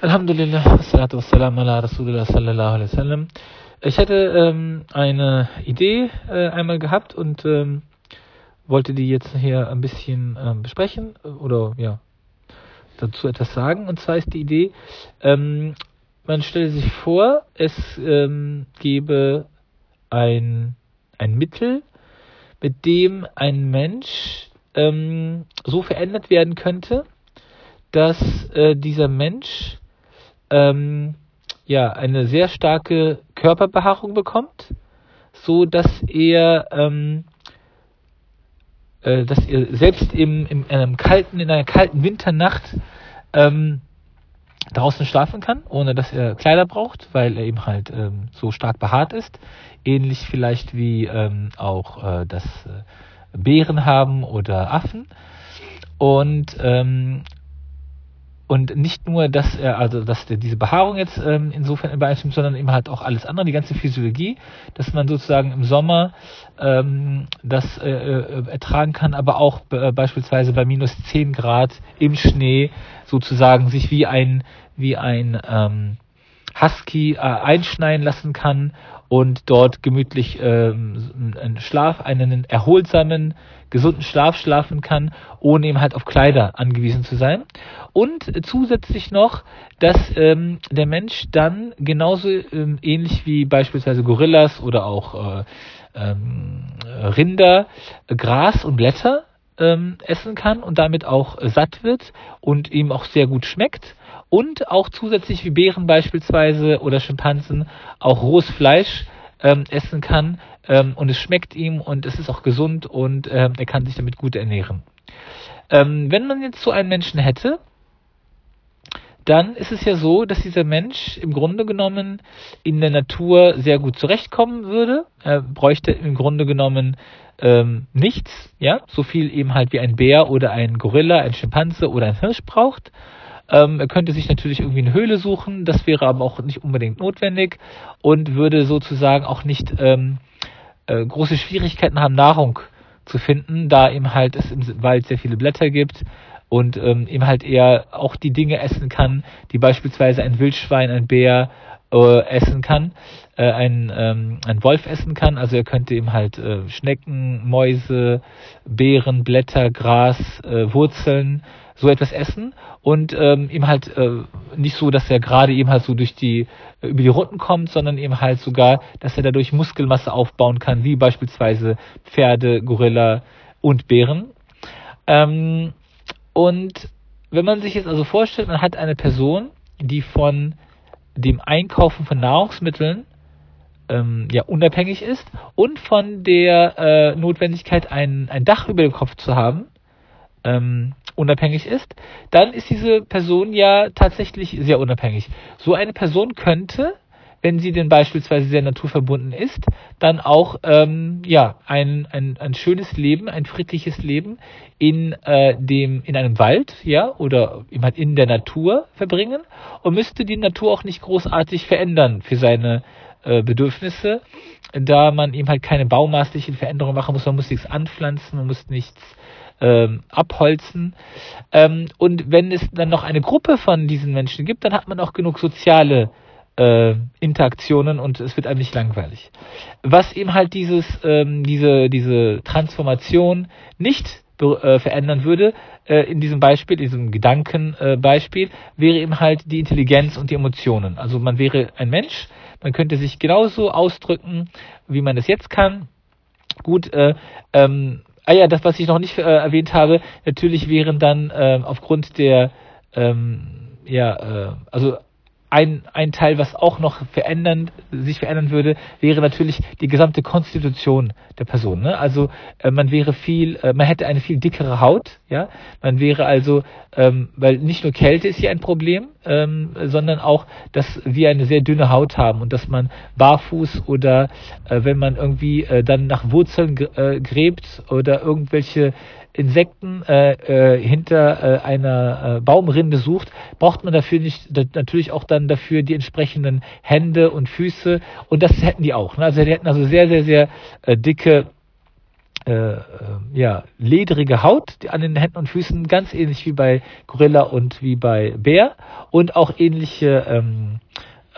Alhamdulillah, wassalatu wassalam ala Rasulullah sallallahu alaihi wasallam. Ich hatte ähm, eine Idee äh, einmal gehabt und ähm, wollte die jetzt hier ein bisschen ähm, besprechen oder ja dazu etwas sagen. Und zwar ist die Idee, ähm, man stelle sich vor, es ähm, gäbe ein, ein Mittel, mit dem ein Mensch ähm, so verändert werden könnte, dass äh, dieser Mensch ähm, ja eine sehr starke Körperbehaarung bekommt, so dass er ähm, äh, dass er selbst im, im in einem kalten in einer kalten Winternacht ähm, draußen schlafen kann, ohne dass er Kleider braucht, weil er eben halt ähm, so stark behaart ist. Ähnlich vielleicht wie ähm, auch äh, das äh, Bären haben oder Affen. Und ähm, und nicht nur, dass er, also dass der, diese Behaarung jetzt ähm, insofern übereinstimmt, sondern eben halt auch alles andere, die ganze Physiologie, dass man sozusagen im Sommer ähm, das äh, äh, ertragen kann, aber auch äh, beispielsweise bei minus zehn Grad im Schnee sozusagen sich wie ein wie ein ähm, Husky äh, einschneien lassen kann und dort gemütlich ähm, einen Schlaf, einen erholsamen, gesunden Schlaf schlafen kann, ohne eben halt auf Kleider angewiesen zu sein. Und zusätzlich noch, dass ähm, der Mensch dann genauso ähm, ähnlich wie beispielsweise Gorillas oder auch äh, ähm, Rinder Gras und Blätter ähm, essen kann und damit auch äh, satt wird und ihm auch sehr gut schmeckt und auch zusätzlich wie Bären beispielsweise oder Schimpansen auch rohes Fleisch ähm, essen kann ähm, und es schmeckt ihm und es ist auch gesund und ähm, er kann sich damit gut ernähren. Ähm, wenn man jetzt so einen Menschen hätte, dann ist es ja so, dass dieser Mensch im Grunde genommen in der Natur sehr gut zurechtkommen würde. Er bräuchte im Grunde genommen ähm, nichts, ja, so viel eben halt wie ein Bär oder ein Gorilla, ein Schimpanse oder ein Hirsch braucht. Ähm, er könnte sich natürlich irgendwie eine Höhle suchen, das wäre aber auch nicht unbedingt notwendig und würde sozusagen auch nicht ähm, äh, große Schwierigkeiten haben, Nahrung zu finden, da eben halt es im Wald sehr viele Blätter gibt und ähm, eben halt eher auch die Dinge essen kann, die beispielsweise ein Wildschwein, ein Bär äh, essen kann, äh, ein, ähm, ein Wolf essen kann. Also er könnte eben halt äh, Schnecken, Mäuse, Beeren, Blätter, Gras, äh, Wurzeln, so etwas essen und ähm, eben halt äh, nicht so, dass er gerade eben halt so durch die äh, über die Runden kommt, sondern eben halt sogar, dass er dadurch Muskelmasse aufbauen kann, wie beispielsweise Pferde, Gorilla und Bären. Ähm, und wenn man sich jetzt also vorstellt, man hat eine Person, die von dem Einkaufen von Nahrungsmitteln ähm, ja unabhängig ist und von der äh, Notwendigkeit, ein, ein Dach über dem Kopf zu haben, ähm, unabhängig ist, dann ist diese Person ja tatsächlich sehr unabhängig. So eine Person könnte, wenn sie denn beispielsweise sehr naturverbunden ist, dann auch ähm, ja ein, ein, ein schönes Leben, ein friedliches Leben in äh, dem in einem Wald, ja oder in der Natur verbringen und müsste die Natur auch nicht großartig verändern für seine äh, Bedürfnisse, da man eben halt keine baumaßlichen Veränderungen machen muss, man muss nichts anpflanzen, man muss nichts ähm, abholzen. Ähm, und wenn es dann noch eine Gruppe von diesen Menschen gibt, dann hat man auch genug soziale äh, Interaktionen und es wird einem nicht langweilig. Was eben halt dieses, ähm, diese, diese Transformation nicht äh, verändern würde, äh, in diesem Beispiel, in diesem Gedankenbeispiel, äh, wäre eben halt die Intelligenz und die Emotionen. Also man wäre ein Mensch, man könnte sich genauso ausdrücken, wie man es jetzt kann. Gut, äh, ähm, Ah ja, das, was ich noch nicht äh, erwähnt habe, natürlich wären dann äh, aufgrund der, ähm, ja, äh, also ein, ein Teil, was auch noch verändern, sich verändern würde, wäre natürlich die gesamte Konstitution der Person. Ne? Also äh, man wäre viel, äh, man hätte eine viel dickere Haut, ja. Man wäre also, ähm, weil nicht nur Kälte ist hier ein Problem, ähm, sondern auch, dass wir eine sehr dünne Haut haben und dass man barfuß oder äh, wenn man irgendwie äh, dann nach Wurzeln äh, gräbt oder irgendwelche Insekten äh, äh, hinter äh, einer äh, Baumrinde sucht, braucht man dafür nicht natürlich auch dann dafür die entsprechenden Hände und Füße und das hätten die auch. Ne? Also die hätten also sehr sehr sehr äh, dicke äh, ja, ledrige Haut an den Händen und Füßen, ganz ähnlich wie bei Gorilla und wie bei Bär und auch ähnliche ähm,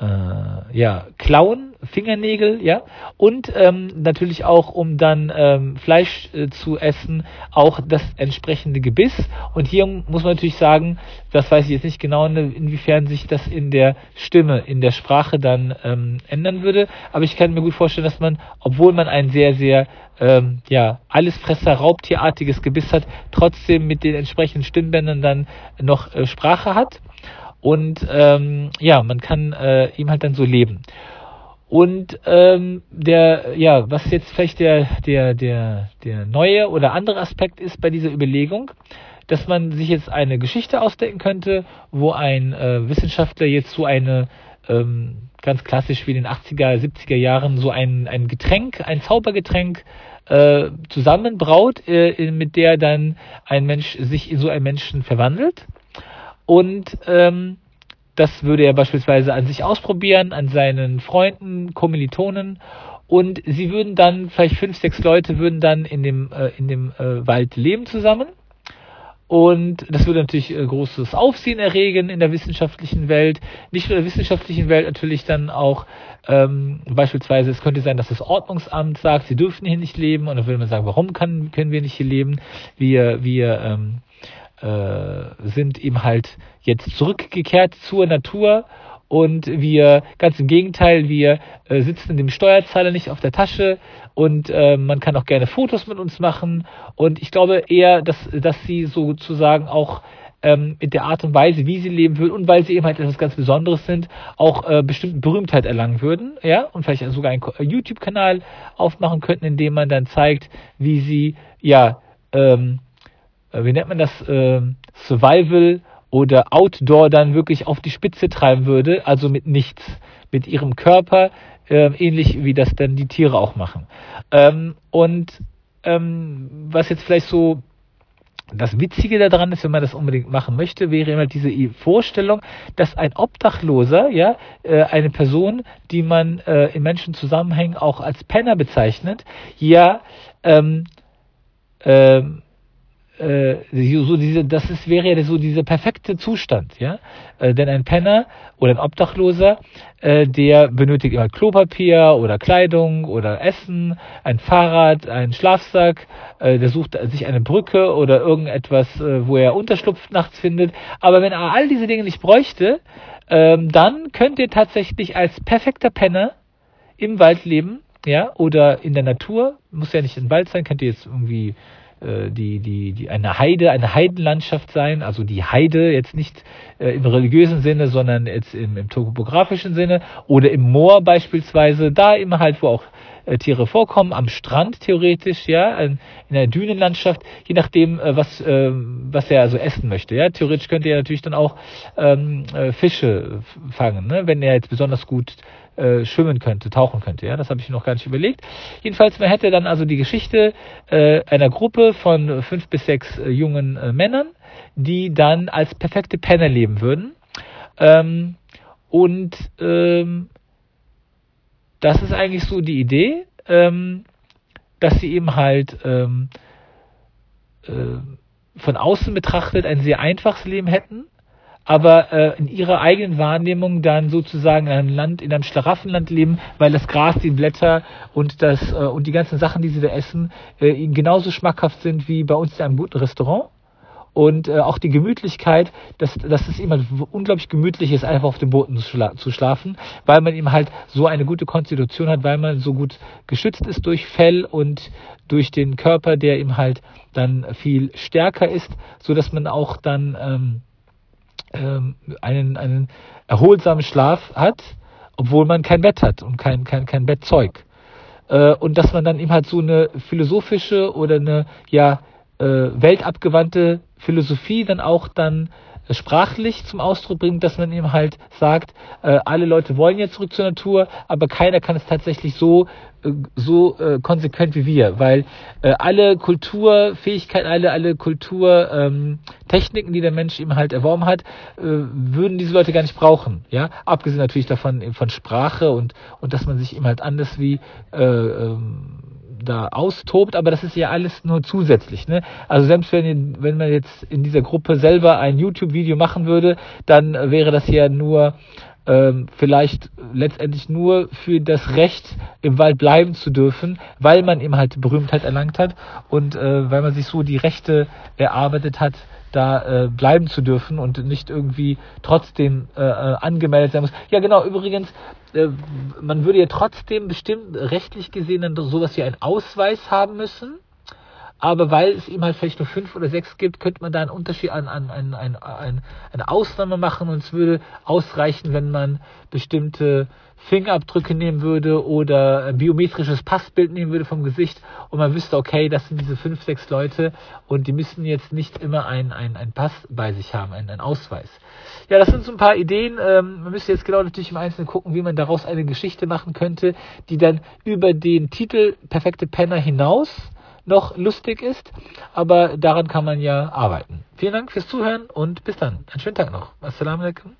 äh, ja, Klauen, Fingernägel, ja, und ähm, natürlich auch, um dann ähm, Fleisch äh, zu essen, auch das entsprechende Gebiss. Und hier muss man natürlich sagen, das weiß ich jetzt nicht genau, inwiefern sich das in der Stimme, in der Sprache dann ähm, ändern würde, aber ich kann mir gut vorstellen, dass man, obwohl man ein sehr, sehr ähm, ja, Allesfresser, Raubtierartiges Gebiss hat, trotzdem mit den entsprechenden Stimmbändern dann noch äh, Sprache hat und ähm, ja, man kann äh, ihm halt dann so leben. Und ähm, der, ja, was jetzt vielleicht der, der, der, der neue oder andere Aspekt ist bei dieser Überlegung, dass man sich jetzt eine Geschichte ausdenken könnte, wo ein äh, Wissenschaftler jetzt so eine ähm, ganz klassisch wie in den 80er, 70er Jahren so ein, ein Getränk, ein Zaubergetränk äh, zusammenbraut, äh, mit der dann ein Mensch sich in so einen Menschen verwandelt. Und ähm, das würde er beispielsweise an sich ausprobieren, an seinen Freunden, Kommilitonen. Und sie würden dann, vielleicht fünf, sechs Leute würden dann in dem, äh, in dem äh, Wald leben zusammen. Und das würde natürlich äh, großes Aufsehen erregen in der wissenschaftlichen Welt. Nicht nur in der wissenschaftlichen Welt, natürlich dann auch ähm, beispielsweise, es könnte sein, dass das Ordnungsamt sagt, sie dürfen hier nicht leben. Und dann würde man sagen, warum kann, können wir nicht hier leben? Wir, wir ähm, äh, sind eben halt jetzt zurückgekehrt zur Natur und wir, ganz im Gegenteil, wir äh, sitzen dem Steuerzahler nicht auf der Tasche und äh, man kann auch gerne Fotos mit uns machen und ich glaube eher, dass, dass sie sozusagen auch ähm, mit der Art und Weise, wie sie leben würden und weil sie eben halt etwas ganz Besonderes sind, auch äh, bestimmt Berühmtheit erlangen würden, ja, und vielleicht sogar einen YouTube-Kanal aufmachen könnten, in dem man dann zeigt, wie sie, ja, ähm, äh, wie nennt man das, äh, Survival oder Outdoor dann wirklich auf die Spitze treiben würde, also mit nichts, mit ihrem Körper, äh, ähnlich wie das dann die Tiere auch machen. Ähm, und ähm, was jetzt vielleicht so das Witzige daran ist, wenn man das unbedingt machen möchte, wäre immer diese Vorstellung, dass ein Obdachloser, ja, äh, eine Person, die man äh, in Menschenzusammenhängen auch als Penner bezeichnet, ja, ähm, ähm, äh, so diese, das ist, wäre ja so dieser perfekte Zustand, ja. Äh, denn ein Penner oder ein Obdachloser, äh, der benötigt immer Klopapier oder Kleidung oder Essen, ein Fahrrad, einen Schlafsack, äh, der sucht sich eine Brücke oder irgendetwas, äh, wo er Unterschlupf nachts findet. Aber wenn er all diese Dinge nicht bräuchte, ähm, dann könnte er tatsächlich als perfekter Penner im Wald leben, ja, oder in der Natur, muss ja nicht im Wald sein, könnte jetzt irgendwie äh, die, die, die eine Heide, eine Heidenlandschaft sein, also die Heide jetzt nicht äh, im religiösen Sinne, sondern jetzt im, im topografischen Sinne oder im Moor beispielsweise, da immer halt, wo auch äh, Tiere vorkommen, am Strand theoretisch, ja, in, in einer Dünenlandschaft, je nachdem, äh, was, äh, was er also essen möchte, ja. Theoretisch könnte er natürlich dann auch ähm, äh, Fische fangen, ne, wenn er jetzt besonders gut äh, schwimmen könnte, tauchen könnte. Ja, das habe ich noch gar nicht überlegt. Jedenfalls, man hätte dann also die Geschichte äh, einer Gruppe von fünf bis sechs äh, jungen äh, Männern, die dann als perfekte Penner leben würden. Ähm, und ähm, das ist eigentlich so die Idee, ähm, dass sie eben halt ähm, äh, von außen betrachtet ein sehr einfaches Leben hätten, aber äh, in ihrer eigenen Wahrnehmung dann sozusagen in einem Land, in einem Schlaraffenland leben, weil das Gras, die Blätter und das äh, und die ganzen Sachen, die sie da essen, äh, ihnen genauso schmackhaft sind wie bei uns in einem guten Restaurant. Und äh, auch die Gemütlichkeit, dass, dass es immer unglaublich gemütlich ist, einfach auf dem Boden zu, schla zu schlafen, weil man eben halt so eine gute Konstitution hat, weil man so gut geschützt ist durch Fell und durch den Körper, der eben halt dann viel stärker ist, so dass man auch dann ähm, ähm, einen, einen erholsamen Schlaf hat, obwohl man kein Bett hat und kein, kein, kein Bettzeug. Äh, und dass man dann eben halt so eine philosophische oder eine ja äh, weltabgewandte Philosophie dann auch dann sprachlich zum Ausdruck bringt, dass man eben halt sagt, äh, alle Leute wollen jetzt zurück zur Natur, aber keiner kann es tatsächlich so äh, so äh, konsequent wie wir, weil äh, alle Kulturfähigkeiten, alle alle Kulturtechniken, ähm, die der Mensch eben halt erworben hat, äh, würden diese Leute gar nicht brauchen, ja, abgesehen natürlich davon von Sprache und und dass man sich eben halt anders wie äh, ähm, da austobt, aber das ist ja alles nur zusätzlich. Ne? Also selbst wenn, wenn man jetzt in dieser Gruppe selber ein YouTube-Video machen würde, dann wäre das ja nur ähm, vielleicht letztendlich nur für das Recht im Wald bleiben zu dürfen, weil man eben halt Berühmtheit erlangt hat und äh, weil man sich so die Rechte erarbeitet hat, da äh, bleiben zu dürfen und nicht irgendwie trotzdem äh, äh, angemeldet sein muss. Ja, genau, übrigens, äh, man würde ja trotzdem bestimmt rechtlich gesehen dann sowas wie einen Ausweis haben müssen. Aber weil es eben halt vielleicht nur fünf oder sechs gibt, könnte man da einen Unterschied an, an, an, an, an eine Ausnahme machen und es würde ausreichen, wenn man bestimmte Fingerabdrücke nehmen würde oder ein biometrisches Passbild nehmen würde vom Gesicht und man wüsste, okay, das sind diese fünf, sechs Leute und die müssen jetzt nicht immer ein, ein, Pass bei sich haben, ein, ein Ausweis. Ja, das sind so ein paar Ideen. Ähm, man müsste jetzt genau natürlich im Einzelnen gucken, wie man daraus eine Geschichte machen könnte, die dann über den Titel Perfekte Penner hinaus noch lustig ist, aber daran kann man ja arbeiten. Vielen Dank fürs Zuhören und bis dann. Einen schönen Tag noch. Assalamu alaikum.